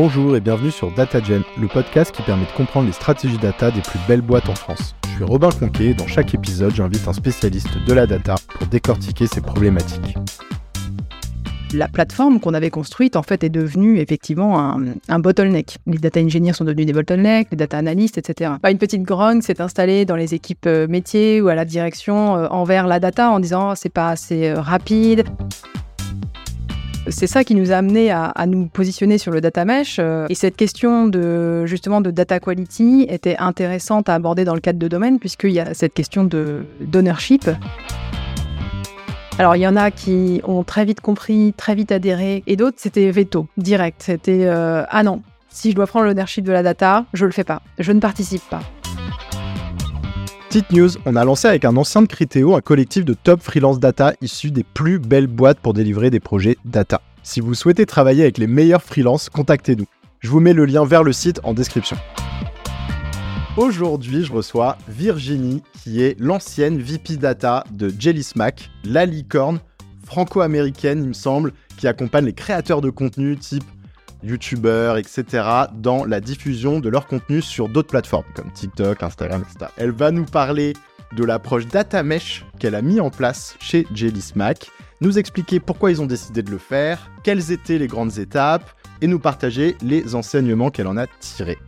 Bonjour et bienvenue sur DataGen, le podcast qui permet de comprendre les stratégies data des plus belles boîtes en France. Je suis Robin Conquet et dans chaque épisode, j'invite un spécialiste de la data pour décortiquer ces problématiques. La plateforme qu'on avait construite, en fait, est devenue effectivement un, bottleneck. Les data engineers sont devenus des bottlenecks, les data analystes, etc. une petite grogne s'est installée dans les équipes euh, métiers ou à la direction euh, envers la data en disant c'est pas assez euh, rapide. C'est ça qui nous a amené à, nous positionner sur le data mesh. et cette question de justement de data quality était intéressante à aborder dans le cadre de domaine puisqu'il y a cette question de d'ownership. Alors il y en a qui ont très vite compris, très vite adhéré, et d'autres c'était veto, direct. C'était euh, ah non, si je dois prendre l'ownership de la data, je le fais pas, je ne participe pas. Petite news, on a lancé avec un ancien de Criteo un collectif de top freelance data issus des plus belles boîtes pour délivrer des projets data. Si vous souhaitez travailler avec les meilleurs freelances, contactez-nous. Je vous mets le lien vers le site en description. Aujourd'hui, je reçois Virginie, qui est l'ancienne VP Data de Jelly Smack, la licorne franco-américaine, il me semble, qui accompagne les créateurs de contenu type YouTubeurs, etc., dans la diffusion de leur contenu sur d'autres plateformes comme TikTok, Instagram, etc. Elle va nous parler de l'approche data mesh qu'elle a mis en place chez Jelly Smack, nous expliquer pourquoi ils ont décidé de le faire, quelles étaient les grandes étapes, et nous partager les enseignements qu'elle en a tirés.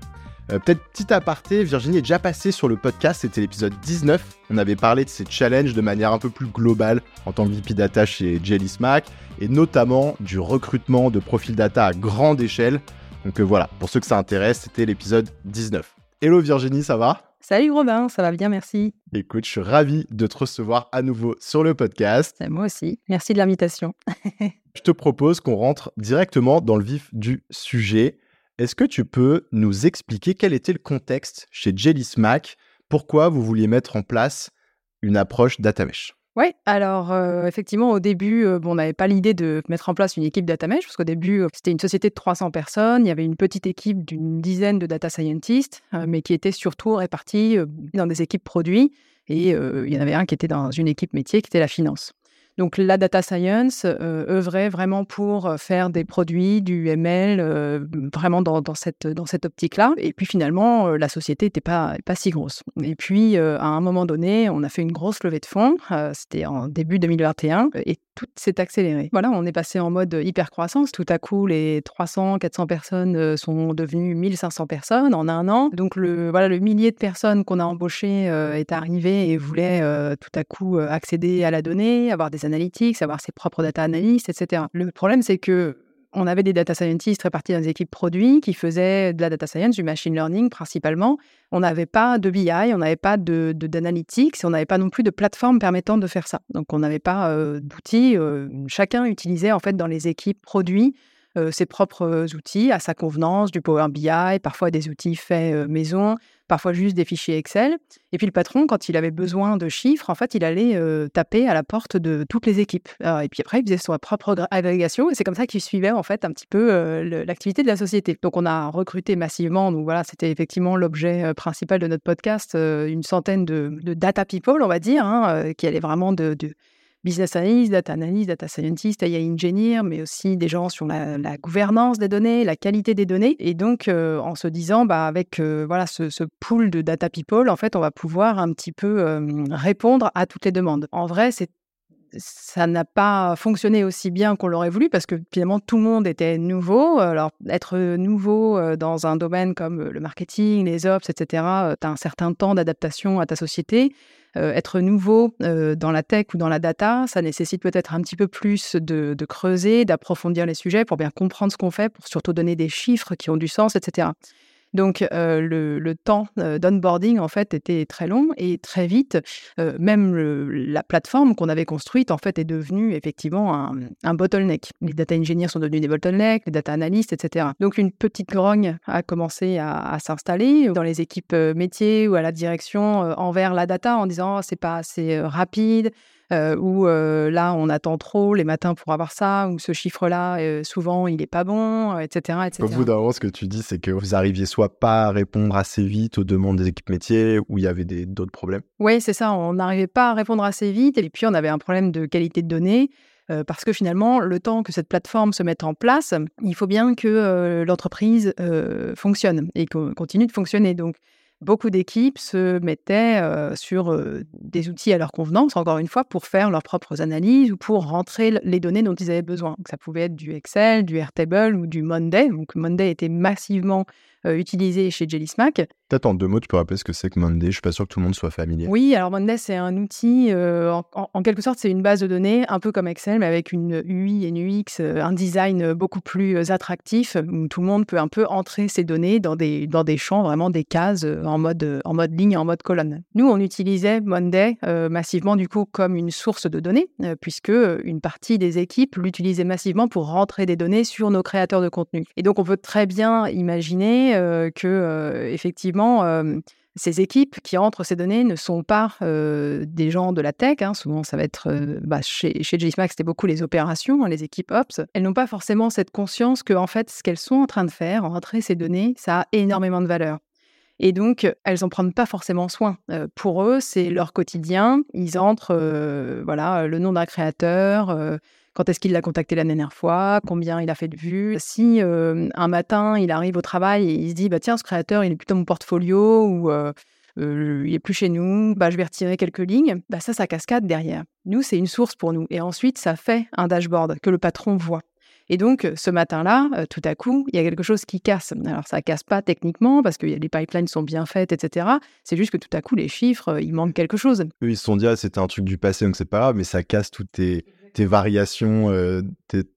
Euh, peut-être petit aparté, Virginie est déjà passée sur le podcast, c'était l'épisode 19. On avait parlé de ces challenges de manière un peu plus globale en tant que VP Data chez Jelly Smack et notamment du recrutement de profils data à grande échelle. Donc euh, voilà, pour ceux que ça intéresse, c'était l'épisode 19. Hello Virginie, ça va? Salut Robin, ça va bien, merci. Écoute, je suis ravi de te recevoir à nouveau sur le podcast. Moi aussi, merci de l'invitation. je te propose qu'on rentre directement dans le vif du sujet. Est-ce que tu peux nous expliquer quel était le contexte chez Jelly Smack Pourquoi vous vouliez mettre en place une approche data mesh oui, alors euh, effectivement, au début, euh, on n'avait pas l'idée de mettre en place une équipe data mesh, parce qu'au début, euh, c'était une société de 300 personnes, il y avait une petite équipe d'une dizaine de data scientists, mais qui étaient surtout répartis dans des équipes produits, et il y en avait un qui était dans une équipe métier, qui était la finance. Donc la data science euh, œuvrait vraiment pour euh, faire des produits, du ML, euh, vraiment dans, cette, dans cette optique-là. Et puis finalement, la société n'était pas, pas si grosse. Et puis à un moment donné, on a fait une grosse levée de fonds. C'était en début 2021 et tout s'est accéléré. Voilà, on est passé en mode hyper croissance. Tout à coup, les 300, 400 personnes sont devenues 1500 personnes en un an. Donc le voilà, le millier de personnes qu'on a embauchées est arrivé et voulait tout à coup accéder à la donnée, avoir des analytics, avoir ses propres data analysts, etc. Le problème, c'est que on avait des data scientists répartis dans des équipes produits qui faisaient de la data science, du machine learning principalement. On n'avait pas de BI, on n'avait pas de, d'analytics, on n'avait pas non plus de plateforme permettant de faire ça. Donc on n'avait pas euh, d'outils. Euh, chacun utilisait en fait dans les équipes produits ses propres outils à sa convenance, du Power BI, parfois des outils faits maison, parfois juste des fichiers Excel. Et puis le patron, quand il avait besoin de chiffres, en fait, il allait taper à la porte de toutes les équipes. et puis après, il faisait sa propre agrégation et c'est comme ça qu'il suivait en fait un petit peu l'activité de la société. Donc on a recruté massivement. Donc voilà, c'était effectivement l'objet principal de notre podcast, une centaine de, data people, on va dire, hein, qui allaient vraiment de business analyst, data analyst, data scientist, AI engineer, mais aussi des gens sur la, gouvernance des données, la qualité des données. Et donc, euh, en se disant, bah, avec euh, voilà ce, pool de data people, en fait, on va pouvoir un petit peu euh, répondre à toutes les demandes. En vrai, c'est ça n'a pas fonctionné aussi bien qu'on l'aurait voulu parce que finalement tout le monde était nouveau. Alors être nouveau dans un domaine comme le marketing, les ops, etc., tu as un certain temps d'adaptation à ta société. être nouveau dans la tech ou dans la data, ça nécessite peut-être un petit peu plus de creuser, d'approfondir les sujets pour bien comprendre ce qu'on fait, pour surtout donner des chiffres qui ont du sens, etc. Donc le, temps d'onboarding en fait était très long et très vite, même la plateforme qu'on avait construite en fait est devenue effectivement un, bottleneck. Les data engineers sont devenus des bottlenecks, les data analysts, etc. Donc une petite grogne a commencé à, s'installer dans les équipes métiers ou à la direction envers la data en disant «Oh, c'est pas assez rapide, euh, où là, on attend trop les matins pour avoir ça, ou ce chiffre-là, souvent, il n'est pas bon, etc., etc. Au bout d'un moment, ce que tu dis, c'est que vous arriviez soit pas à répondre assez vite aux demandes des équipes métiers, ou il y avait d'autres problèmes? Oui, c'est ça. On n'arrivait pas à répondre assez vite, et puis on avait un problème de qualité de données. parce que finalement, le temps que cette plateforme se mette en place, il faut bien que l'entreprise fonctionne et continue de fonctionner. Donc, beaucoup d'équipes se mettaient sur des outils à leur convenance, encore une fois, pour faire leurs propres analyses ou pour rentrer les données dont ils avaient besoin. ça pouvait être du Excel, du Airtable ou du Monday. Donc Monday était massivement utilisé chez Jellysmack. Peut-être en deux mots, tu peux rappeler ce que c'est que Monday? Je suis pas sûr que tout le monde soit familier. Oui, alors Monday, c'est un outil, euh, en, quelque sorte, c'est une base de données, un peu comme Excel, mais avec une UI et une UX, euh, un design beaucoup plus euh, attractif, où tout le monde peut un peu entrer ses données dans des, dans des champs, vraiment des cases en mode, en mode ligne, en mode colonne. Nous, on utilisait Monday massivement, du coup, comme une source de données, puisque une partie des équipes l'utilisaient massivement pour rentrer des données sur nos créateurs de contenu. Et donc, on peut très bien imaginer que, effectivement, ces équipes qui entrent ces données ne sont pas des gens de la tech. Hein. Souvent, ça va être bah, chez, chez c'était beaucoup les opérations, hein, les équipes Ops. Elles n'ont pas forcément cette conscience que, en fait, ce qu'elles sont en train de faire, rentrer ces données, ça a énormément de valeur. Et donc, elles n'en prennent pas forcément soin. pour eux, c'est leur quotidien. Ils entrent, voilà, le nom d'un créateur, quand est-ce qu'il l'a contacté la dernière fois, combien il a fait de vues. Si euh, un matin, il arrive au travail et il se dit, bah, tiens, ce créateur, il est plutôt mon portfolio ou euh, euh, il est plus chez nous, bah, je vais retirer quelques lignes, bah, ça, ça cascade derrière. Nous, c'est une source pour nous. Et ensuite, ça fait un dashboard que le patron voit. Et donc, ce matin-là, tout à coup, il y a quelque chose qui casse. Alors, ça casse pas techniquement parce que les pipelines sont bien faites, etc. C'est juste que tout à coup, les chiffres, il manque quelque chose. Eux, ils se sont dit, ah, c'était un truc du passé, donc c'est pas grave, mais ça casse toutes tes tes variations, euh,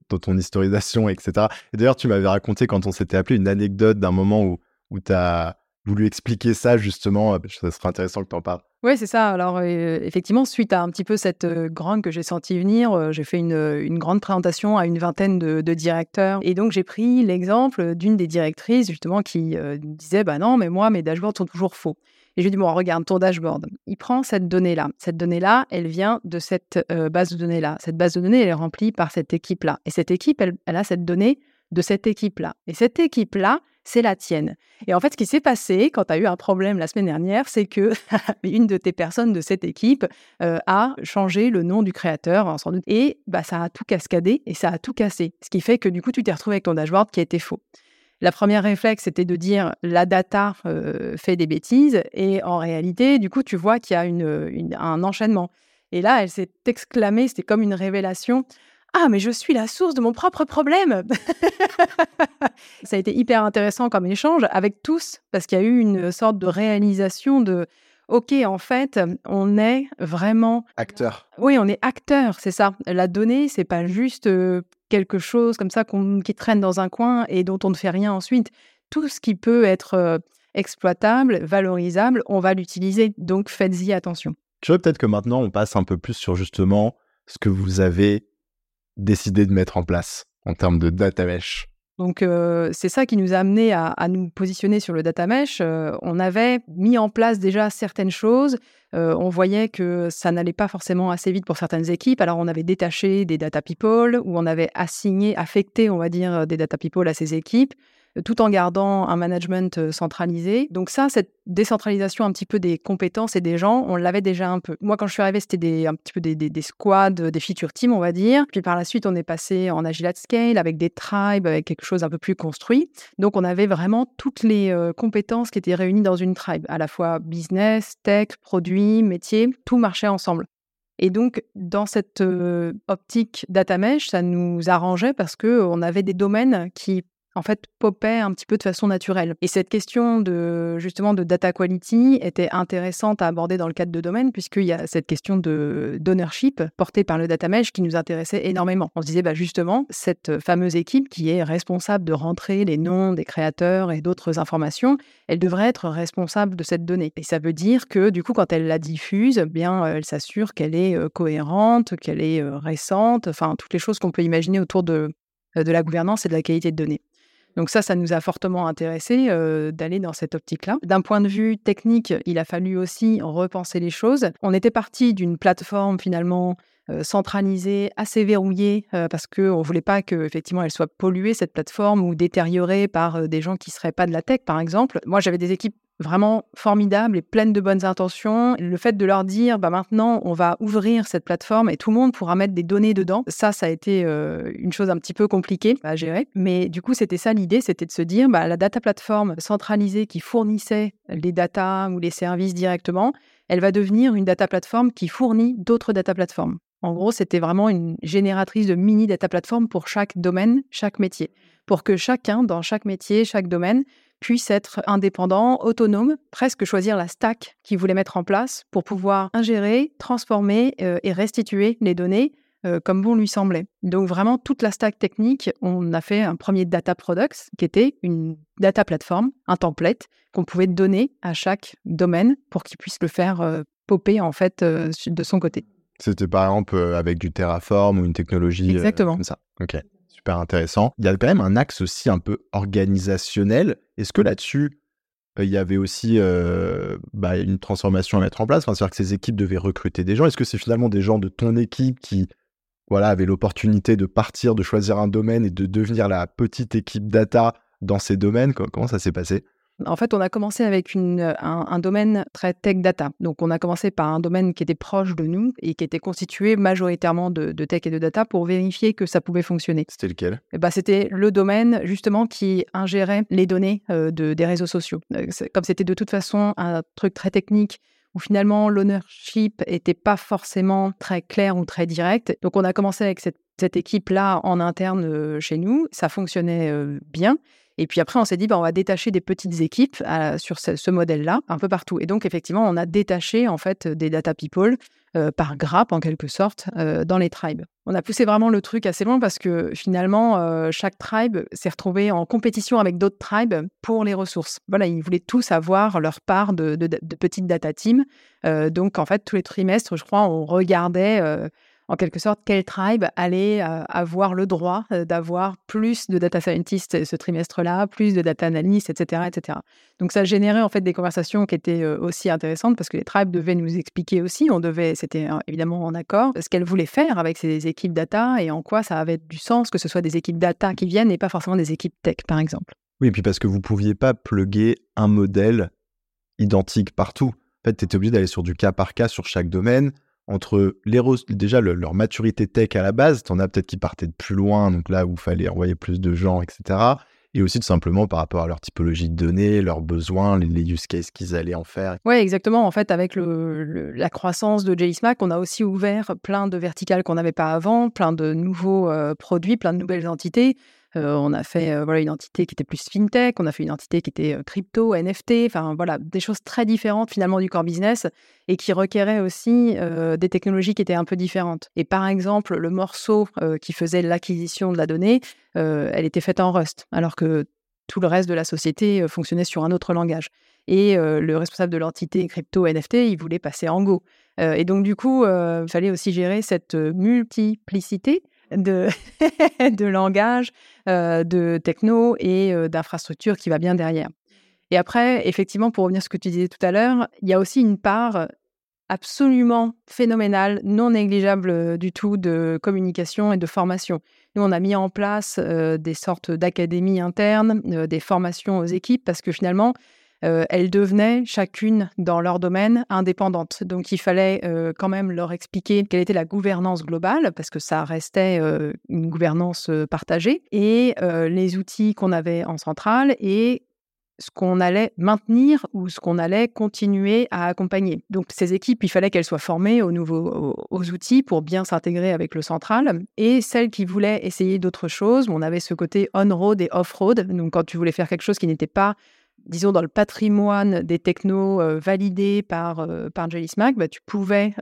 dans ton historisation, etc. Et d'ailleurs, tu m'avais raconté quand on s'était appelé une anecdote d'un moment où, où tu as voulu expliquer ça, justement. Euh, ça serait intéressant que tu en parles. Oui, c'est ça. Alors, euh, effectivement, suite à un petit peu cette grande que j'ai senti venir, j'ai fait une, une, grande présentation à une vingtaine de, de directeurs. Et donc, j'ai pris l'exemple d'une des directrices, justement, qui disait Bah non, mais moi, mes dashboards sont toujours faux. Et je lui dis, bon, regarde ton dashboard. Il prend cette donnée-là. Cette donnée-là, elle vient de cette base de données-là. Cette base de données, elle est remplie par cette équipe-là. Et cette équipe, elle, a cette donnée de cette équipe-là. Et cette équipe-là, c'est la tienne. Et en fait, ce qui s'est passé quand tu as eu un problème la semaine dernière, c'est que une de tes personnes de cette équipe a changé le nom du créateur, hein, sans doute, et bah, ça a tout cascadé et ça a tout cassé. Ce qui fait que du coup, tu t'es retrouvé avec ton dashboard qui était faux. La première réflexe, c'était de dire la data euh, fait des bêtises. Et en réalité, du coup, tu vois qu'il y a une, un enchaînement. Et là, elle s'est exclamée, c'était comme une révélation. Ah, mais je suis la source de mon propre problème. Ça a été hyper intéressant comme échange avec tous, parce qu'il y a eu une sorte de réalisation de OK, en fait, on est vraiment acteur. Oui, on est acteur, c'est ça. La donnée, c'est pas juste euh, quelque chose comme ça qui traîne dans un coin et dont on ne fait rien ensuite. Tout ce qui peut être euh, exploitable, valorisable, on va l'utiliser. Donc faites-y attention. Tu vois, peut-être que maintenant, on passe un peu plus sur justement ce que vous avez décidé de mettre en place en termes de data mesh. Donc c'est ça qui nous a amené à, nous positionner sur le data mesh. On avait mis en place déjà certaines choses on voyait que ça n'allait pas forcément assez vite pour certaines équipes. Alors, on avait détaché des data people ou on avait assigné, affecté, on va dire, des data people à ces équipes tout en gardant un management centralisé. Donc ça, cette décentralisation un petit peu des compétences et des gens, on l'avait déjà un peu. Moi, quand je suis arrivée, c'était un petit peu des, des, squads, des feature teams, on va dire. Puis par la suite, on est passé en agile at scale avec des tribes, avec quelque chose un peu plus construit. Donc on avait vraiment toutes les compétences qui étaient réunies dans une tribe, à la fois business, tech, produit, métier, tout marchait ensemble. Et donc, dans cette optique data mesh, ça nous arrangeait parce qu'on avait des domaines qui en fait, popait un petit peu de façon naturelle. Et cette question de, justement, de data quality était intéressante à aborder dans le cadre de domaine, puisqu'il y a cette question de d'ownership portée par le data mesh qui nous intéressait énormément. On se disait, bah, justement, cette fameuse équipe qui est responsable de rentrer les noms des créateurs et d'autres informations, elle devrait être responsable de cette donnée. Et ça veut dire que, du coup, quand elle la diffuse, eh bien, elle s'assure qu'elle est euh, cohérente, qu'elle est euh, récente, enfin, toutes les choses qu'on peut imaginer autour de, de la gouvernance et de la qualité de données. Donc ça, ça nous a fortement intéressé euh, d'aller dans cette optique-là. D'un point de vue technique, il a fallu aussi repenser les choses. On était parti d'une plateforme finalement centralisée, assez verrouillée, parce qu'on ne voulait pas qu'effectivement elle soit polluée, cette plateforme, ou détériorée par des gens qui ne seraient pas de la tech, par exemple. Moi, j'avais des équipes vraiment formidables et pleines de bonnes intentions. Le fait de leur dire, bah maintenant, on va ouvrir cette plateforme et tout le monde pourra mettre des données dedans, ça, ça a été une chose un petit peu compliquée à gérer. Mais du coup, c'était ça l'idée, c'était de se dire, bah, la data plateforme centralisée qui fournissait les data ou les services directement, elle va devenir une data plateforme qui fournit d'autres data plateformes. En gros, c'était vraiment une génératrice de mini data plateforme pour chaque domaine, chaque métier, pour que chacun, dans chaque métier, chaque domaine, puisse être indépendant, autonome, presque choisir la stack qu'il voulait mettre en place pour pouvoir ingérer, transformer euh, et restituer les données euh, comme bon lui semblait. Donc vraiment, toute la stack technique, on a fait un premier data products qui était une data plateforme, un template qu'on pouvait donner à chaque domaine pour qu'il puisse le faire euh, popper en fait de son côté. C'était par exemple avec du Terraform ou une technologie Exactement. comme ça. Ok super intéressant. Il y a quand même un axe aussi un peu organisationnel. Est-ce que là-dessus, il y avait aussi bah, une transformation à mettre en place? C'est-à-dire que ces équipes devaient recruter des gens. Est-ce que c'est finalement des gens de ton équipe qui voilà, avaient l'opportunité de partir, de choisir un domaine et de devenir la petite équipe data dans ces domaines? Comment ça s'est passé? En fait, on a commencé avec une, un, domaine très tech data. Donc, on a commencé par un domaine qui était proche de nous et qui était constitué majoritairement de, tech et de data pour vérifier que ça pouvait fonctionner. C'était lequel? Bah, C'était le domaine justement qui ingérait les données euh, de, des réseaux sociaux. Euh, comme c'était de toute façon un truc très technique où finalement l'ownership n'était pas forcément très clair ou très direct. Donc, on a commencé avec cette, cette équipe-là en interne euh, chez nous. Ça fonctionnait bien. Et puis après, on s'est dit, bah, on va détacher des petites équipes sur ce, modèle-là, un peu partout. Et donc, effectivement, on a détaché en fait des data people euh, par grappe, en quelque sorte, euh, dans les tribes. On a poussé vraiment le truc assez loin parce que finalement, euh, chaque tribe s'est retrouvé en compétition avec d'autres tribes pour les ressources. Voilà, ils voulaient tous avoir leur part de petites data teams. donc, en fait, tous les trimestres, je crois, on regardait en quelque sorte, quel tribe allait euh, avoir le droit euh, d'avoir plus de data scientists ce trimestre-là, plus de data analysts, etc., etc. Donc ça générait en fait des conversations qui étaient euh, aussi intéressantes parce que les tribes devaient nous expliquer aussi, on devait, c'était évidemment en accord, ce qu'elles voulaient faire avec ces équipes data et en quoi ça avait du sens que ce soit des équipes data qui viennent et pas forcément des équipes tech, par exemple. Oui, et puis parce que vous pouviez pas plugger un modèle identique partout. En fait, tu étais obligé d'aller sur du cas par cas sur chaque domaine entre les déjà leur maturité tech à la base, en as peut-être qui partaient de plus loin, donc là où il fallait envoyer plus de gens, etc. Et aussi tout simplement par rapport à leur typologie de données, leurs besoins, les, use cases qu'ils allaient en faire. Oui, exactement. En fait, avec la croissance de JSMAC, on a aussi ouvert plein de verticales qu'on n'avait pas avant, plein de nouveaux euh, produits, plein de nouvelles entités. On a fait voilà, une entité qui était plus fintech, on a fait une entité qui était crypto, NFT, enfin voilà, des choses très différentes finalement du core business et qui requéraient aussi des technologies qui étaient un peu différentes. Et par exemple, le morceau qui faisait l'acquisition de la donnée, elle était faite en Rust, alors que tout le reste de la société fonctionnait sur un autre langage. Et le responsable de l'entité crypto NFT, il voulait passer en Go. et donc, du coup, il fallait aussi gérer cette multiplicité de, langage, euh, de techno et euh, d'infrastructure qui va bien derrière. Et après, effectivement, pour revenir à ce que tu disais tout à l'heure, il y a aussi une part absolument phénoménale, non négligeable euh, du tout de communication et de formation. Nous, on a mis en place des sortes d'académies internes, des formations aux équipes, parce que finalement, euh, elles devenaient chacune dans leur domaine indépendantes. Donc il fallait euh, quand même leur expliquer quelle était la gouvernance globale, parce que ça restait euh, une gouvernance partagée, et les outils qu'on avait en centrale et ce qu'on allait maintenir ou ce qu'on allait continuer à accompagner. Donc ces équipes, il fallait qu'elles soient formées aux nouveaux aux, outils pour bien s'intégrer avec le central. Et celles qui voulaient essayer d'autres choses, on avait ce côté on-road et off-road. Donc quand tu voulais faire quelque chose qui n'était pas disons, dans le patrimoine des technos validés par, euh, par Jelly Smack, bah, tu pouvais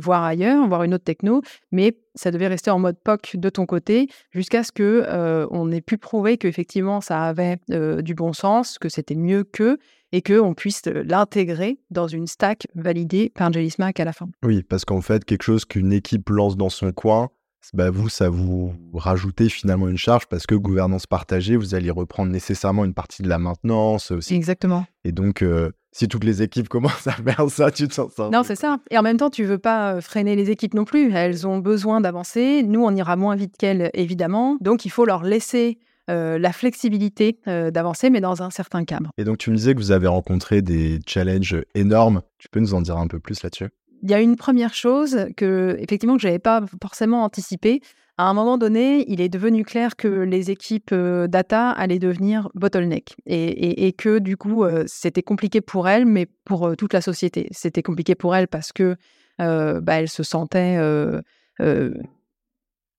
voir ailleurs, voir une autre techno, mais ça devait rester en mode POC de ton côté jusqu'à ce que on ait pu prouver qu'effectivement ça avait du bon sens, que c'était mieux que et qu'on puisse l'intégrer dans une stack validée par Jelly Smack à la fin. Oui, parce qu'en fait, quelque chose qu'une équipe lance dans son coin, bah vous, ça vous rajoutez finalement une charge parce que gouvernance partagée, vous allez reprendre nécessairement une partie de la maintenance aussi. Exactement. Et donc, euh, si toutes les équipes commencent à faire ça, tu te sens ça. Non, c'est ça. Et en même temps, tu veux pas euh, freiner les équipes non plus. Elles ont besoin d'avancer. Nous, on ira moins vite qu'elles, évidemment. Donc, il faut leur laisser la flexibilité d'avancer, mais dans un certain cadre. Et donc, tu me disais que vous avez rencontré des challenges énormes. Tu peux nous en dire un peu plus là-dessus? Il y a une première chose que, effectivement, que je n'avais pas forcément anticipé. À un moment donné, il est devenu clair que les équipes data allaient devenir bottleneck et, que du coup, c'était compliqué pour elles, mais pour toute la société. C'était compliqué pour elles parce que bah, elles se sentaient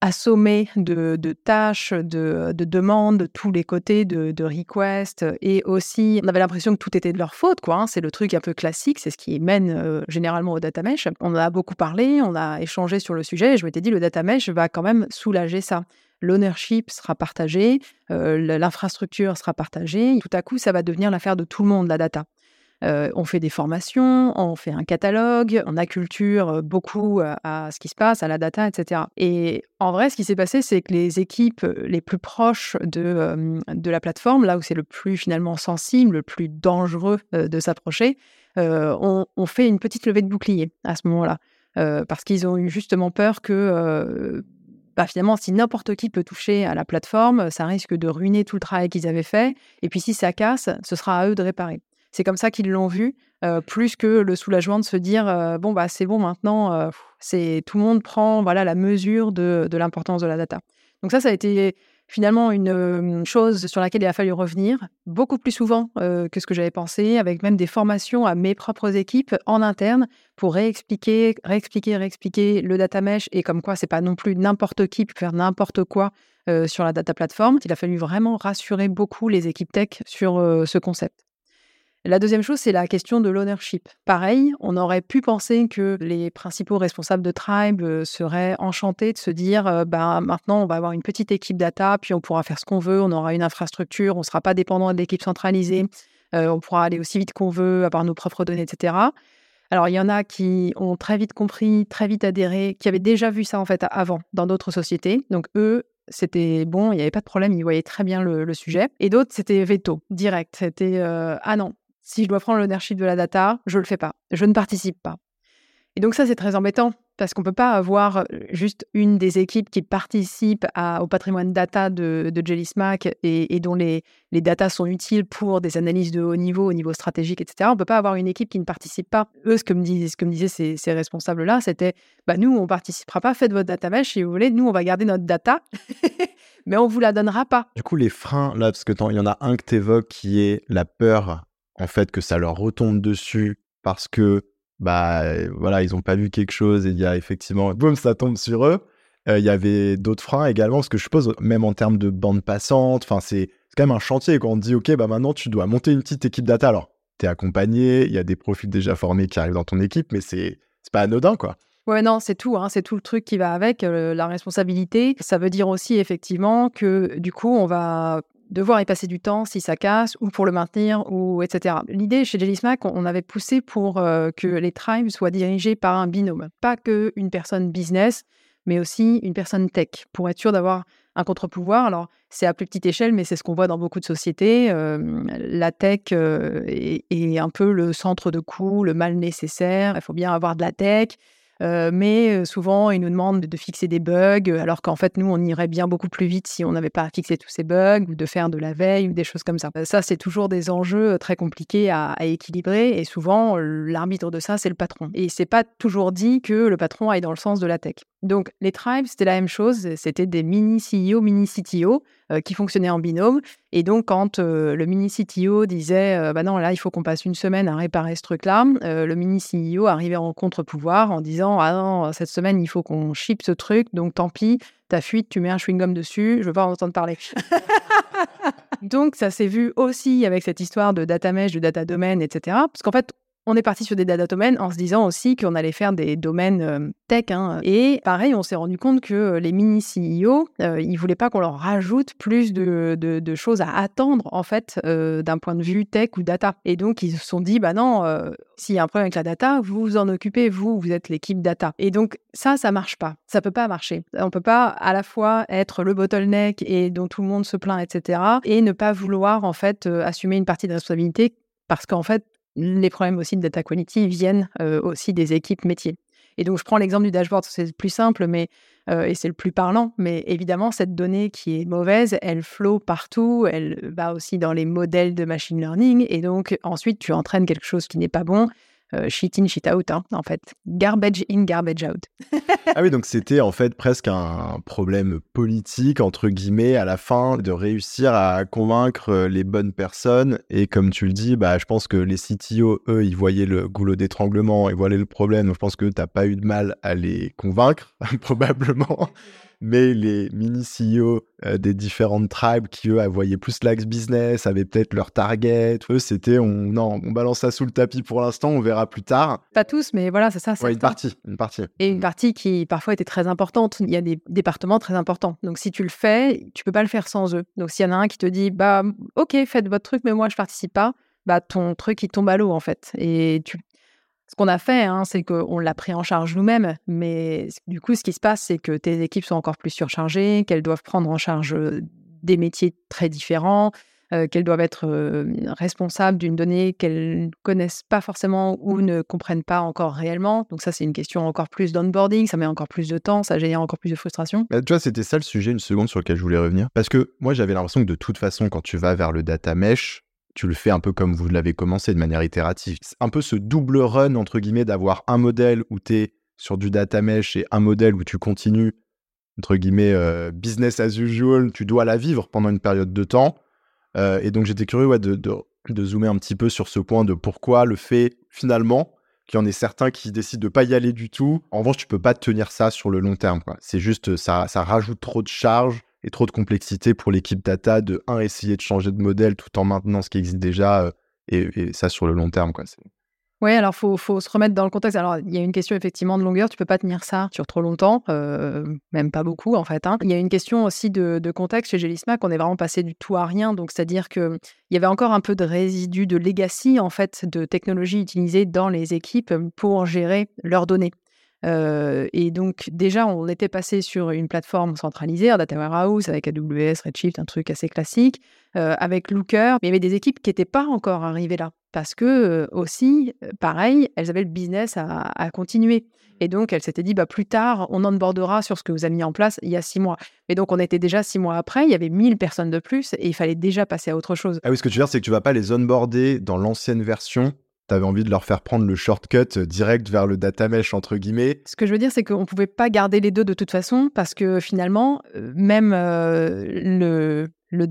assommé de, tâches, de, demandes de tous les côtés, de, requests. Et aussi, on avait l'impression que tout était de leur faute. quoi. Hein. C'est le truc un peu classique, c'est ce qui mène euh, généralement au data mesh. On a beaucoup parlé, on a échangé sur le sujet. Et je m'étais dit, le data mesh va quand même soulager ça. L'ownership sera partagé, euh, l'infrastructure sera partagée. Tout à coup, ça va devenir l'affaire de tout le monde, la data. On fait des formations, on fait un catalogue, on acculture beaucoup à, ce qui se passe, à la data, etc. Et en vrai, ce qui s'est passé, c'est que les équipes les plus proches de, de la plateforme, là où c'est le plus finalement sensible, le plus dangereux de s'approcher, ont, fait une petite levée de bouclier à ce moment-là. parce qu'ils ont eu justement peur que bah, finalement, si n'importe qui peut toucher à la plateforme, ça risque de ruiner tout le travail qu'ils avaient fait. Et puis si ça casse, ce sera à eux de réparer. C'est comme ça qu'ils l'ont vu, plus que le soulagement de se dire bon bah c'est bon maintenant, c'est tout le monde prend voilà la mesure de, l'importance de la data. Donc ça, ça a été finalement une chose sur laquelle il a fallu revenir beaucoup plus souvent que ce que j'avais pensé, avec même des formations à mes propres équipes en interne pour réexpliquer, réexpliquer, réexpliquer le data mesh et comme quoi c'est pas non plus n'importe qui peut faire n'importe quoi sur la data platform. Il a fallu vraiment rassurer beaucoup les équipes tech sur ce concept. La deuxième chose, c'est la question de l'ownership. Pareil, on aurait pu penser que les principaux responsables de Tribe euh, seraient enchantés de se dire euh, bah, maintenant, on va avoir une petite équipe data, puis on pourra faire ce qu'on veut, on aura une infrastructure, on ne sera pas dépendant de l'équipe centralisée, euh, on pourra aller aussi vite qu'on veut, avoir nos propres données, etc. Alors, il y en a qui ont très vite compris, très vite adhéré, qui avaient déjà vu ça en fait avant dans d'autres sociétés. Donc, eux, c'était bon, il n'y avait pas de problème, ils voyaient très bien le, sujet. Et d'autres, c'était veto, direct. C'était ah non, si je dois prendre l'ownership de la data, je ne le fais pas. Je ne participe pas. Et donc ça, c'est très embêtant parce qu'on ne peut pas avoir juste une des équipes qui participe au patrimoine data de, de Jellysmack et, dont les, les sont utiles pour des analyses de haut niveau, au niveau stratégique, etc. On ne peut pas avoir une équipe qui ne participe pas. Eux, ce que me, disaient, ces, responsables-là, c'était bah, nous, on ne participera pas, faites votre data mesh si vous voulez, nous, on va garder notre data, mais on ne vous la donnera pas. Du coup, les freins, là, parce que il y en a un que tu évoques qui est la peur en fait que ça leur retombe dessus parce que bah voilà ils n'ont pas vu quelque chose et il y a effectivement boum ça tombe sur eux. Il y avait d'autres freins également parce que je suppose même en termes de bande passante enfin c'est quand même un chantier quand on dit ok bah maintenant tu dois monter une petite équipe data alors tu es accompagné il y a des profils déjà formés qui arrivent dans ton équipe mais c'est c'est pas anodin quoi. Ouais, non, c'est tout, hein, c'est tout le truc qui va avec, la responsabilité. Ça veut dire aussi effectivement que du coup, on va devoir y passer du temps si ça casse ou pour le maintenir ou etc. L'idée chez Jellysmack, on avait poussé pour euh, que les tribes soient dirigés par un binôme, pas que une personne business, mais aussi une personne tech pour être sûr d'avoir un contre-pouvoir. Alors c'est à plus petite échelle, mais c'est ce qu'on voit dans beaucoup de sociétés. Euh, la tech euh, est, un peu le centre de coût, le mal nécessaire. Il faut bien avoir de la tech. Euh, mais souvent, ils nous demandent de fixer des bugs, alors qu'en fait, nous, on irait bien beaucoup plus vite si on n'avait pas à fixer tous ces bugs ou de faire de la veille ou des choses comme ça. Ça, c'est toujours des enjeux très compliqués à, équilibrer et souvent, l'arbitre de ça, c'est le patron. Et c'est pas toujours dit que le patron aille dans le sens de la tech. Donc, les tribes, c'était la même chose. C'était des mini CEO, mini CTO euh, qui fonctionnaient en binôme. Et donc, quand euh, le mini CTO disait euh, Bah non, là, il faut qu'on passe une semaine à réparer ce truc-là, le mini CEO arrivait en contre-pouvoir en disant Ah non, cette semaine, il faut qu'on ship ce truc, donc tant pis, ta fuite, tu mets un chewing-gum dessus, je veux pas en entendre parler. donc, ça s'est vu aussi avec cette histoire de data mesh, de data domaine, etc. Parce qu'en fait, on est parti sur des data domaines en se disant aussi qu'on allait faire des domaines euh, tech. Hein. Et pareil, on s'est rendu compte que euh, les mini CEO, euh, ils voulaient pas qu'on leur rajoute plus de, choses à attendre en fait d'un point de vue tech ou data. Et donc ils se sont dit, bah non, s'il y a un problème avec la data, vous vous en occupez, vous, vous êtes l'équipe data. Et donc ça, ça marche pas. Ça peut pas marcher. On peut pas à la fois être le bottleneck et dont tout le monde se plaint, etc. et ne pas vouloir en fait assumer une partie de responsabilité parce qu'en fait, les problèmes aussi de data quality viennent aussi des équipes métiers. Et donc, je prends l'exemple du dashboard, c'est plus simple, mais et c'est le plus parlant. Mais évidemment, cette donnée qui est mauvaise, elle flotte partout, elle va aussi dans les modèles de machine learning, et donc ensuite tu entraînes quelque chose qui n'est pas bon. Euh, shit in, shit out, hein, en fait. Garbage in, garbage out. ah oui, donc c'était en fait presque un problème politique, entre guillemets, à la fin, de réussir à convaincre euh, les bonnes personnes. Et comme tu le dis, bah, je pense que les CTO, eux, ils voyaient le goulot d'étranglement, ils voyaient le problème. Donc je pense que tu n'as pas eu de mal à les convaincre, probablement mais les mini CEO euh, des différentes tribes qui eux voyaient plus l'axe business, avaient peut-être leur target, eux c'était on non, on balance ça sous le tapis pour l'instant, on verra plus tard. Pas tous, mais voilà, c'est ça. Ouais, une partie, une partie. Et une mmh. partie qui parfois était très importante. Il y a des départements très importants. Donc si tu le fais, tu peux pas le faire sans eux. Donc s'il y en a un qui te dit bah ok, faites votre truc, mais moi je participe pas, bah ton truc il tombe à l'eau en fait. Et tu ce qu'on a fait, hein, c'est qu'on l'a pris en charge nous-mêmes, mais du coup, ce qui se passe, c'est que tes équipes sont encore plus surchargées, qu'elles doivent prendre en charge des métiers très différents, qu'elles doivent être responsables d'une donnée qu'elles ne connaissent pas forcément ou ne comprennent pas encore réellement. Donc ça, c'est une question encore plus d'onboarding, ça met encore plus de temps, ça génère encore plus de frustration. Bah, tu vois, c'était ça le sujet, une seconde sur lequel je voulais revenir. Parce que moi, j'avais l'impression que de toute façon, quand tu vas vers le data mesh, tu le fais un peu comme vous l'avez commencé, de manière itérative. C'est un peu ce double run, entre guillemets, d'avoir un modèle où tu es sur du data mesh et un modèle où tu continues, entre guillemets, euh, business as usual, tu dois la vivre pendant une période de temps. Euh, et donc j'étais curieux de, zoomer un petit peu sur ce point de pourquoi le fait, finalement, qu'il y en ait certains qui décident de pas y aller du tout. En revanche, tu peux pas tenir ça sur le long terme. C'est juste, ça, ça rajoute trop de charges et trop de complexité pour l'équipe data de, un, essayer de changer de modèle tout en maintenant ce qui existe déjà, euh, et, ça sur le long terme. Quoi. Oui, alors il faut, se remettre dans le contexte. Alors, il y a une question effectivement de longueur. Tu peux pas tenir ça sur trop longtemps, euh, même pas beaucoup en fait. Hein. Il y a une question aussi de, contexte chez Gélismac. On est vraiment passé du tout à rien. Donc, c'est-à-dire qu'il y avait encore un peu de résidus de legacy en fait de technologies utilisées dans les équipes pour gérer leurs données et donc, déjà, on était passé sur une plateforme centralisée, un data warehouse avec AWS, Redshift, un truc assez classique, avec Looker. Mais il y avait des équipes qui n'étaient pas encore arrivées là. Parce que, aussi, pareil, elles avaient le business à, continuer. Et donc, elles s'étaient dit, bah, plus tard, on onboardera sur ce que vous avez mis en place il y a six mois. Et donc, on était déjà six mois après, il y avait 1000 personnes de plus et il fallait déjà passer à autre chose. Ah oui, ce que tu veux dire, c'est que tu vas pas les onboarder dans l'ancienne version tu avais envie de leur faire prendre le shortcut euh, direct vers le data mesh, entre guillemets. Ce que je veux dire, c'est qu'on ne pouvait pas garder les deux de toute façon, parce que finalement, euh, même euh, le, le,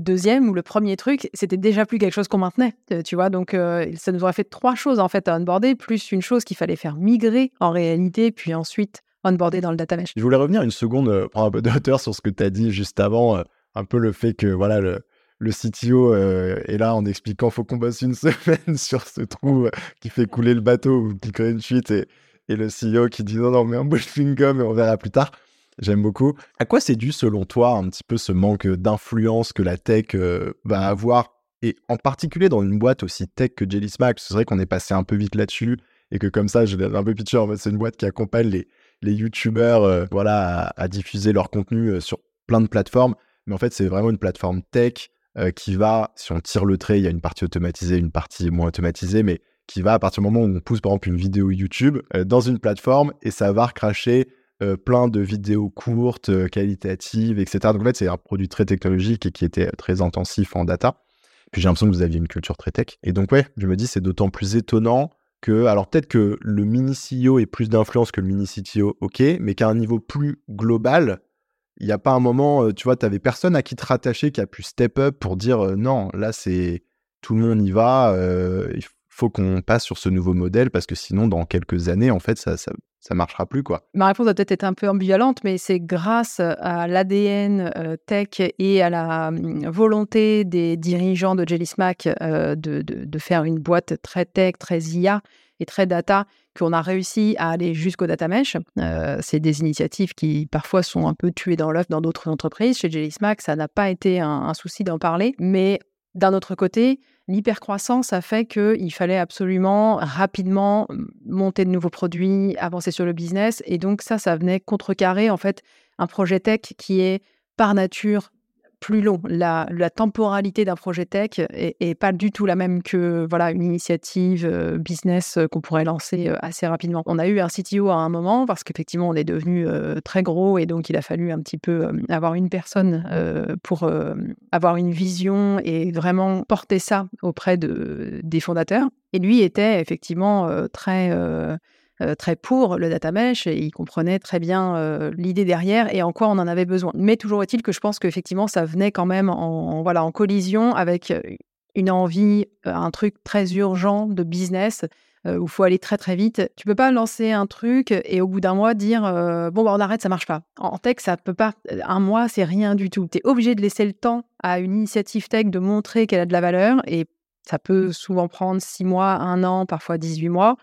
deuxième ou le premier truc, c'était déjà plus quelque chose qu'on maintenait, tu vois. Donc, ça nous aurait fait trois choses, en fait, à onboarder, plus une chose qu'il fallait faire migrer en réalité, puis ensuite onboarder dans le data mesh. Je voulais revenir une seconde, prendre un peu de hauteur sur ce que tu as dit juste avant, un peu le fait que, voilà, le le CTO euh, est là en expliquant faut qu'on passe une semaine sur ce trou euh, qui fait couler le bateau ou qui crée une fuite et, le CEO qui dit non, non, mais un bout de et on verra plus tard. J'aime beaucoup. À quoi c'est dû selon toi un petit peu ce manque d'influence que la tech euh, va avoir et en particulier dans une boîte aussi tech que Jelly Smack C'est vrai qu'on est passé un peu vite là-dessus et que comme ça, je l'ai un peu pitché en c'est une boîte qui accompagne les, les youtubeurs voilà, à, à, diffuser leur contenu sur plein de plateformes. Mais en fait, c'est vraiment une plateforme tech euh, qui va, si on tire le trait, il y a une partie automatisée, une partie moins automatisée, mais qui va à partir du moment où on pousse par exemple une vidéo YouTube euh, dans une plateforme et ça va recracher euh, plein de vidéos courtes, qualitatives, etc. Donc en fait, c'est un produit très technologique et qui était très intensif en data. Puis j'ai l'impression que vous aviez une culture très tech. Et donc ouais, je me dis c'est d'autant plus étonnant que, alors peut-être que le mini CEO ait plus d'influence que le mini CTO, ok, mais qu'à un niveau plus global, il n'y a pas un moment, tu vois, tu personne à qui te rattacher qui a pu step up pour dire non, là, c'est tout le monde y va, il faut qu'on passe sur ce nouveau modèle parce que sinon, dans quelques années, en fait, ça, ça, marchera plus, quoi. Ma réponse a peut-être été un peu ambivalente, mais c'est grâce à l'ADN tech et à la mmh, volonté des dirigeants de Jelly Smack de, faire une boîte très tech, très IA et très data qu'on a réussi à aller jusqu'au data mesh. Euh, c'est des initiatives qui parfois sont un peu tuées dans l'œuf dans d'autres entreprises. Chez Jelly ça n'a pas été un, souci d'en parler. Mais d'un autre côté, l'hypercroissance a fait qu'il fallait absolument rapidement monter de nouveaux produits, avancer sur le business. Et donc ça, ça venait contrecarrer en fait un projet tech qui est par nature plus long. La, temporalité d'un projet tech est, pas du tout la même que voilà une initiative euh, business qu'on pourrait lancer assez rapidement. On a eu un CTO à un moment parce qu'effectivement on est devenu très gros et donc il a fallu un petit peu avoir une personne pour avoir une vision et vraiment porter ça auprès de, des fondateurs. Et lui était effectivement très euh, très pour le data mesh et il comprenait très bien euh, l'idée derrière et en quoi on en avait besoin. Mais toujours est-il que je pense qu'effectivement ça venait quand même en, voilà en collision avec euh, une envie, un truc très urgent de business où il faut aller très très vite. Tu peux pas lancer un truc et au bout d'un mois dire bon bah on arrête, ça marche pas. En tech, ça peut pas. Un mois, c'est rien du tout. Tu es obligé de laisser le temps à une initiative tech de montrer qu'elle a de la valeur et ça peut souvent prendre six mois, un an, parfois 18 mois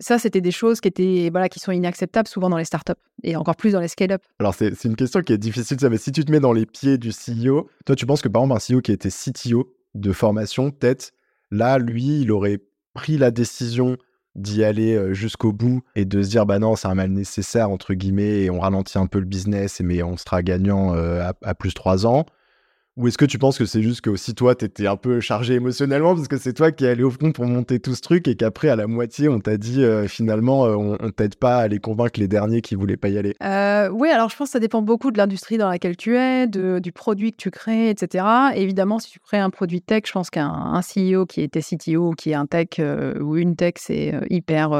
ça, c'était des choses qui étaient, voilà, qui sont inacceptables souvent dans les startups et encore plus dans les scale-up. Alors, c'est une question qui est difficile, mais si tu te mets dans les pieds du CEO, toi, tu penses que par exemple, un CEO qui était CTO de formation, peut-être, là, lui, il aurait pris la décision d'y aller euh, jusqu'au bout et de se dire, bah non, c'est un mal nécessaire, entre guillemets, et on ralentit un peu le business, mais on sera gagnant euh, à, à, plus trois ans. Ou est-ce que tu penses que c'est juste que aussi toi, t'étais un peu chargé émotionnellement parce que c'est toi qui es allé au fond pour monter tout ce truc et qu'après, à la moitié, on t'a dit euh, finalement, euh, on, t'aide pas à les convaincre les derniers qui voulaient pas y aller? Euh, Oui, alors je pense que ça dépend beaucoup de l'industrie dans laquelle tu es, du produit que tu crées, etc. évidemment, si tu crées un produit tech, je pense qu'un CEO qui était CTO, qui est un tech ou une tech, c'est hyper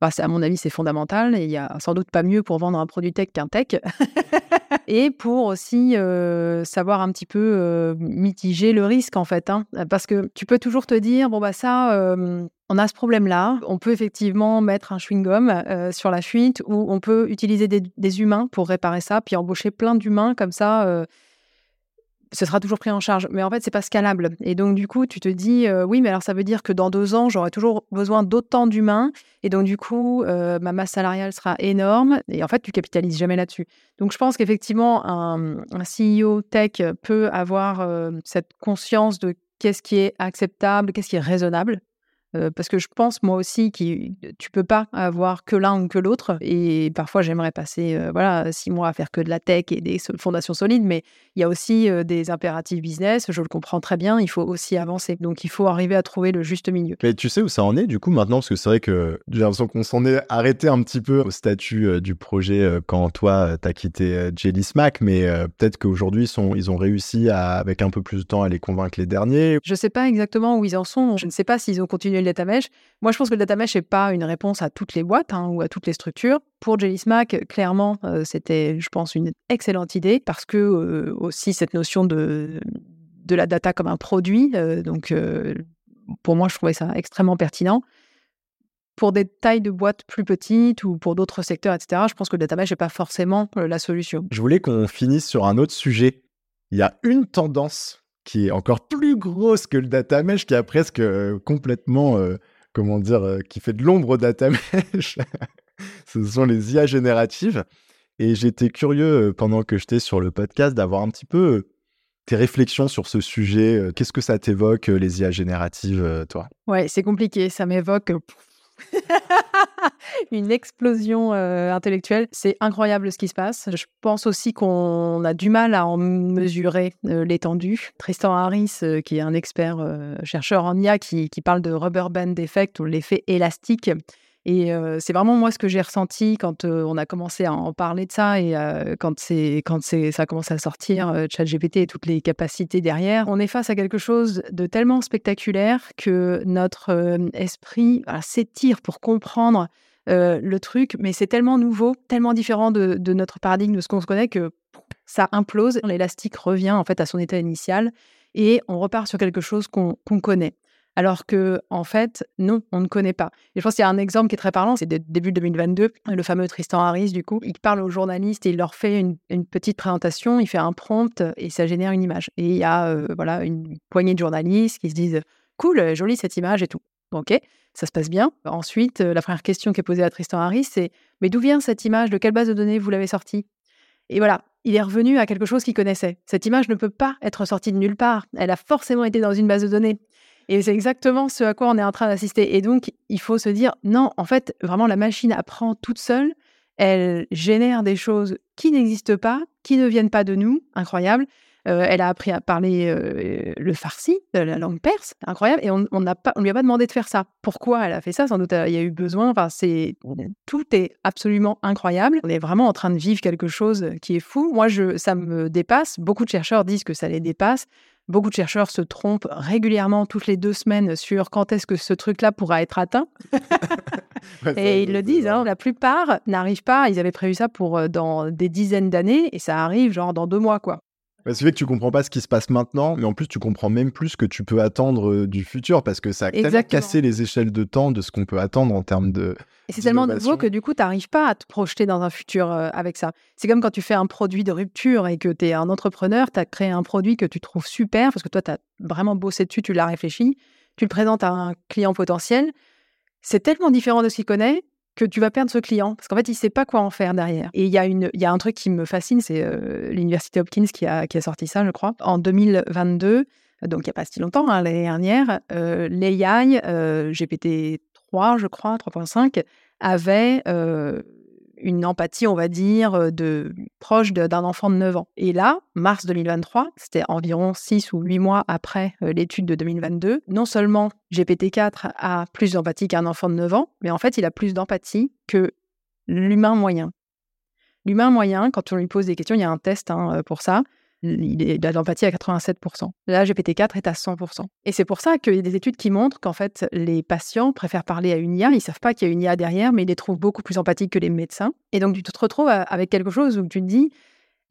bah, à mon avis, c'est fondamental et il y a sans doute pas mieux pour vendre un produit tech qu'un tech. et pour aussi savoir un petit peu mitiger le risque, en fait. Hein. parce que tu peux toujours te dire, bon, bah ça, on a ce problème-là. On peut effectivement mettre un chewing-gum sur la fuite ou on peut utiliser des, humains pour réparer ça, puis embaucher plein d'humains comme ça ce sera toujours pris en charge. Mais en fait, c'est pas scalable. Et donc, du coup, tu te dis, euh, oui, mais alors ça veut dire que dans deux ans, j'aurai toujours besoin d'autant d'humains. Et donc, du coup, euh, ma masse salariale sera énorme. Et en fait, tu capitalises jamais là-dessus. Donc, je pense qu'effectivement, un, CEO tech peut avoir euh, cette conscience de qu'est-ce qui est acceptable, qu'est-ce qui est raisonnable parce que je pense moi aussi que tu peux pas avoir que l'un ou que l'autre. Et parfois j'aimerais passer voilà six mois à faire que de la tech et des fondations solides, mais il y a aussi des impératifs business. Je le comprends très bien. Il faut aussi avancer. Donc il faut arriver à trouver le juste milieu. Mais tu sais où ça en est du coup maintenant? Parce que c'est vrai que j'ai l'impression qu'on s'en est arrêté un petit peu au statut du projet quand toi tu as quitté Jelly Smack, mais peut-être qu'aujourd'hui ils, ont réussi à, avec un peu plus de temps à les convaincre les derniers. Je sais pas exactement où ils en sont. Je ne sais pas s'ils ont continué le data mesh. Moi, je pense que le data mesh n'est pas une réponse à toutes les boîtes hein, ou à toutes les structures. Pour Jellysmack, clairement, euh, c'était, je pense, une excellente idée parce que euh, aussi cette notion de, de la data comme un produit. Euh, donc, pour moi, je trouvais ça extrêmement pertinent. Pour des tailles de boîtes plus petites ou pour d'autres secteurs, etc., je pense que le data mesh n'est pas forcément la solution. Je voulais qu'on finisse sur un autre sujet. Il y a une tendance qui est encore plus grosse que le data mesh, qui a presque euh, complètement, euh, comment dire, euh, qui fait de l'ombre au data mesh. Ce sont les IA génératives. Et j'étais curieux pendant que j'étais sur le podcast d'avoir un petit peu tes réflexions sur ce sujet. Qu'est-ce que ça t'évoque, les IA génératives, toi? Ouais, c'est compliqué. Ça m'évoque une explosion euh, intellectuelle. C'est incroyable ce qui se passe. Je pense aussi qu'on a du mal à en mesurer euh, l'étendue. Tristan Harris, euh, qui est un expert chercheur en IA, qui, qui, parle de rubber band effect ou l'effet élastique. Et c'est vraiment moi ce que j'ai ressenti quand on a commencé à en parler de ça et quand, c'est, quand c'est, ça a commencé à sortir, ChatGPT et toutes les capacités derrière. On est face à quelque chose de tellement spectaculaire que notre esprit s'étire pour comprendre le truc, mais c'est tellement nouveau, tellement différent de, notre paradigme, de ce qu'on se connaît, que ça implose. L'élastique revient en fait à son état initial et on repart sur quelque chose qu'on connaît alors que en fait, non, on ne connaît pas. Et je pense qu'il y a un exemple qui est très parlant, c'est début 2022, le fameux Tristan Harris, du coup, il parle aux journalistes et il leur fait une, petite présentation, il fait un prompt et ça génère une image. Et il y a euh, voilà une poignée de journalistes qui se disent cool, jolie cette image et tout. Ok, ça se passe bien. Ensuite, euh, la première question qui est posée à Tristan Harris, c'est mais d'où vient cette image? De quelle base de données vous l'avez sortie? Et voilà, il est revenu à quelque chose qu'il connaissait. Cette image ne peut pas être sortie de nulle part. Elle a forcément été dans une base de données. Et c'est exactement ce à quoi on est en train d'assister. Et donc, il faut se dire, non, en fait, vraiment, la machine apprend toute seule. Elle génère des choses qui n'existent pas, qui ne viennent pas de nous, incroyable. elle a appris à parler le farsi, la langue perse, incroyable. Et on ne on lui a pas demandé de faire ça. Pourquoi elle a fait ça? Sans doute, il y a eu besoin. Enfin, c'est tout est absolument incroyable. On est vraiment en train de vivre quelque chose qui est fou. Moi, je, ça me dépasse. Beaucoup de chercheurs disent que ça les dépasse. Beaucoup de chercheurs se trompent régulièrement toutes les deux semaines sur quand est-ce que ce truc-là pourra être atteint. et ils le disent, hein, la plupart n'arrivent pas. Ils avaient prévu ça pour euh, dans des dizaines d'années et ça arrive genre dans deux mois, quoi. C'est vrai que tu comprends pas ce qui se passe maintenant, mais en plus tu comprends même plus ce que tu peux attendre euh, du futur parce que ça a tellement cassé les échelles de temps de ce qu'on peut attendre en termes de, et c'est tellement nouveau que du coup, tu n'arrives pas à te projeter dans un futur euh, avec ça. C'est comme quand tu fais un produit de rupture et que tu es un entrepreneur, tu as créé un produit que tu trouves super parce que toi, tu as vraiment bossé dessus, tu l'as réfléchi, tu le présentes à un client potentiel. C'est tellement différent de ce qu'il connaît que tu vas perdre ce client parce qu'en fait, il ne sait pas quoi en faire derrière. Et il y, a y a un truc qui me fascine, c'est euh, l'Université Hopkins qui a, qui a sorti ça, je crois, en 2022 donc il n'y a pas si longtemps, hein, l'année dernière, euh, l'AI, euh, GPT 3, je crois, 3.5, avait une empathie, on va dire, proche d'un enfant de 9 ans. Et là, mars 2023, c'était environ 6 ou 8 mois après l'étude de 2022, non seulement GPT-4 a plus d'empathie qu'un enfant de 9 ans, mais en fait, il a plus d'empathie que l'humain moyen. L'humain moyen, quand on lui pose des questions, il y a un test hein, pour ça, il a de l'empathie à 87%. Là, GPT-4 est à 100%. Et c'est pour ça qu'il y a des études qui montrent qu'en fait, les patients préfèrent parler à une IA. Ils ne savent pas qu'il y a une IA derrière, mais ils les trouvent beaucoup plus empathiques que les médecins. Et donc, tu te retrouves avec quelque chose où tu te dis,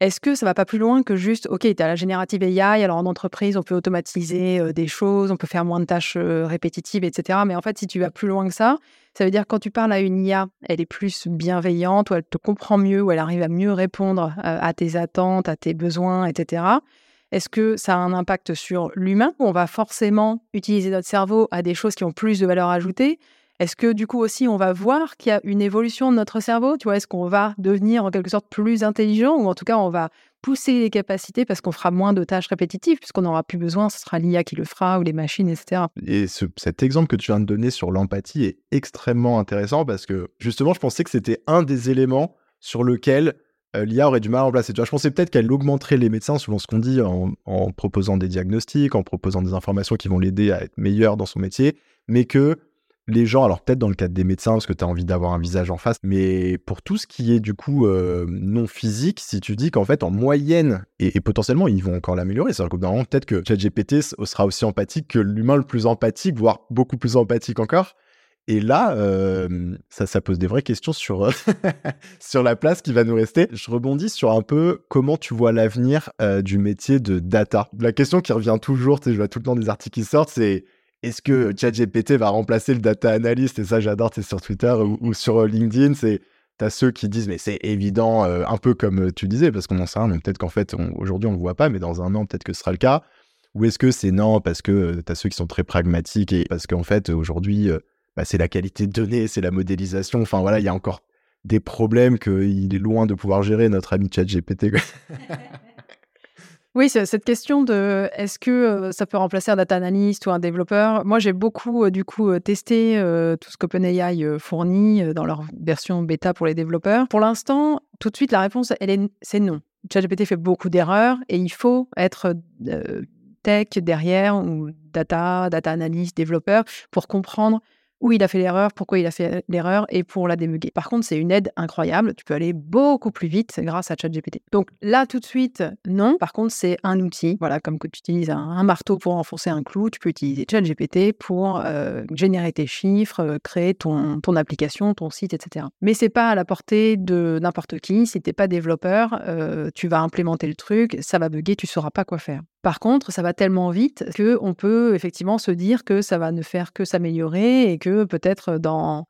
est-ce que ça va pas plus loin que juste, OK, tu as la générative AI, alors en entreprise, on peut automatiser euh, des choses, on peut faire moins de tâches euh, répétitives, etc. Mais en fait, si tu vas plus loin que ça, ça veut dire quand tu parles à une IA, elle est plus bienveillante, ou elle te comprend mieux, ou elle arrive à mieux répondre euh, à tes attentes, à tes besoins, etc. Est-ce que ça a un impact sur l'humain On va forcément utiliser notre cerveau à des choses qui ont plus de valeur ajoutée? Est-ce que du coup aussi on va voir qu'il y a une évolution de notre cerveau? Tu vois, est-ce qu'on va devenir en quelque sorte plus intelligent ou en tout cas on va pousser les capacités parce qu'on fera moins de tâches répétitives puisqu'on n'aura plus besoin, ce sera l'IA qui le fera ou les machines, etc. Et cet exemple que tu viens de donner sur l'empathie est extrêmement intéressant parce que justement je pensais que c'était un des éléments sur lequel euh, l'IA aurait du mal à remplacer. Tu vois, je pensais peut-être qu'elle augmenterait les médecins selon ce qu'on dit en, en proposant des diagnostics, en proposant des informations qui vont l'aider à être meilleur dans son métier, mais que les gens, alors peut-être dans le cadre des médecins, parce que tu as envie d'avoir un visage en face, mais pour tout ce qui est du coup euh, non physique, si tu dis qu'en fait, en moyenne, et, potentiellement, ils vont encore l'améliorer, c'est-à-dire que peut-être que ChatGPT sera aussi empathique que l'humain le plus empathique, voire beaucoup plus empathique encore. Et là, euh, ça, pose des vraies questions sur, euh, sur la place qui va nous rester. Je rebondis sur un peu comment tu vois l'avenir du métier de data. La question qui revient toujours, je vois tout le temps des articles qui sortent, c'est est-ce que ChatGPT va remplacer le data analyst? Et ça, j'adore, c'est sur Twitter ou, sur euh, LinkedIn, c'est T'as ceux qui disent, mais c'est évident, euh, un peu comme euh, tu disais, parce qu'on en sait rien, mais peut-être qu'en fait, aujourd'hui, on ne le voit pas, mais dans un an, peut-être que ce sera le cas. Ou est-ce que c'est non, parce que tu as ceux qui sont très pragmatiques et parce qu'en fait, aujourd'hui, bah, c'est la qualité de données, c'est la modélisation. Enfin, voilà, il y a encore des problèmes qu'il est loin de pouvoir gérer, notre ami ChatGPT. Oui, cette question de est-ce que ça peut remplacer un data analyst ou un développeur? Moi, j'ai beaucoup du coup testé tout ce qu'OpenAI fournit dans leur version bêta pour les développeurs. Pour l'instant, tout de suite, la réponse, c'est non. ChatGPT fait beaucoup d'erreurs et il faut être tech derrière ou data, data analyst, développeur pour comprendre où il a fait l'erreur, pourquoi il a fait l'erreur et pour la démuguer. Par contre, c'est une aide incroyable. Tu peux aller beaucoup plus vite grâce à ChatGPT. Donc là, tout de suite, non. Par contre, c'est un outil. Voilà, comme que tu utilises un, marteau pour enfoncer un clou, tu peux utiliser ChatGPT pour euh, générer tes chiffres, euh, créer ton, application, ton site, etc. Mais c'est pas à la portée de n'importe qui. Si t'es pas développeur, euh, tu vas implémenter le truc, ça va bugger, tu sauras pas quoi faire. Par contre, ça va tellement vite qu'on peut effectivement se dire que ça va ne faire que s'améliorer et que peut-être dans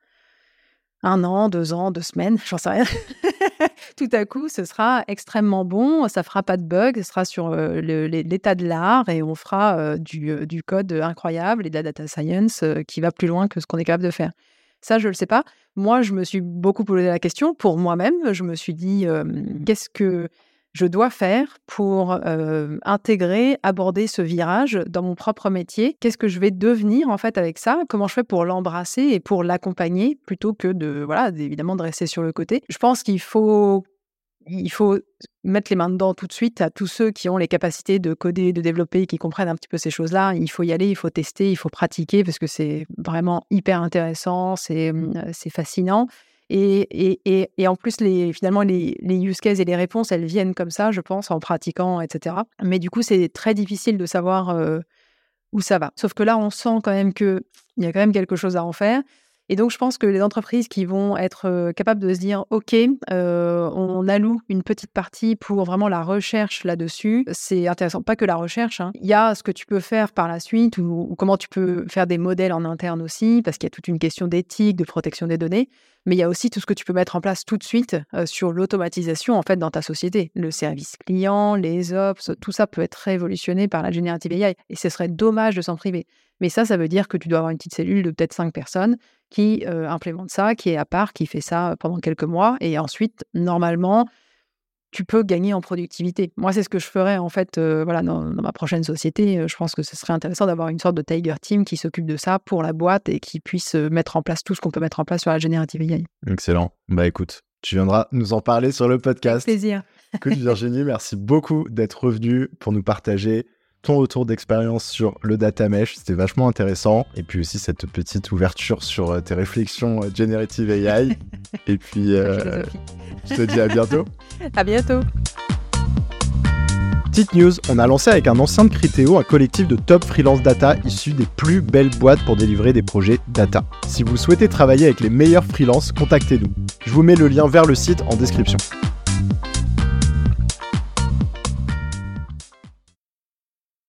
un an, deux ans, deux semaines, j'en sais rien, tout à coup, ce sera extrêmement bon, ça fera pas de bug, ce sera sur euh, l'état de l'art et on fera euh, euh, du, code incroyable et de la data science qui va plus loin que ce qu'on est capable de faire. Ça, je ne le sais pas. Moi, je me suis beaucoup posé la question pour moi-même. Je me suis dit, qu'est-ce que je dois faire pour intégrer, aborder ce virage dans mon propre métier? Qu'est-ce que je vais devenir en fait avec ça? Comment je fais pour l'embrasser et pour l'accompagner plutôt que de voilà évidemment de rester sur le côté? Je pense qu'il faut il faut mettre les mains dedans tout de suite à tous ceux qui ont les capacités de coder, de développer, qui comprennent un petit peu ces choses-là. Il faut y aller, il faut tester, il faut pratiquer parce que c'est vraiment hyper intéressant, c'est mmh, fascinant. Et, et, et, en plus, les, finalement, les, les, use cases et les réponses, elles viennent comme ça, je pense, en pratiquant, etc. Mais du coup, c'est très difficile de savoir où ça va. Sauf que là, on sent quand même qu'il y a quand même quelque chose à en faire. Et donc, je pense que les entreprises qui vont être capables de se dire, OK, on alloue une petite partie pour vraiment la recherche là-dessus, c'est intéressant. Pas que la recherche, hein. il y a ce que tu peux faire par la suite ou, comment tu peux faire des modèles en interne aussi, parce qu'il y a toute une question d'éthique, de protection des données. Mais il y a aussi tout ce que tu peux mettre en place tout de suite sur l'automatisation en fait dans ta société. Le service client, les ops, tout ça peut être révolutionné par la générative AI. Et ce serait dommage de s'en priver. Mais ça, ça veut dire que tu dois avoir une petite cellule de peut-être cinq personnes qui implémente ça, qui est à part, qui fait ça pendant quelques mois. Et ensuite, normalement, tu peux gagner en productivité. Moi, c'est ce que je ferais en fait voilà, dans, ma prochaine société. Je pense que ce serait intéressant d'avoir une sorte de Tiger Team qui s'occupe de ça pour la boîte et qui puisse mettre en place tout ce qu'on peut mettre en place sur la générative AI. Excellent. Bah écoute, tu viendras nous en parler sur le podcast. Avec plaisir. Écoute, Virginie, merci beaucoup d'être revenue pour nous partager ton retour d'expérience sur le data mesh, c'était vachement intéressant. Et puis aussi cette petite ouverture sur euh, tes réflexions euh, generative AI. Et puis, euh, je te dis à bientôt. à bientôt. Petite news, on a lancé avec un ancien de Criteo un collectif de top freelance data issus des plus belles boîtes pour délivrer des projets data. Si vous souhaitez travailler avec les meilleurs freelances, contactez-nous. Je vous mets le lien vers le site en description.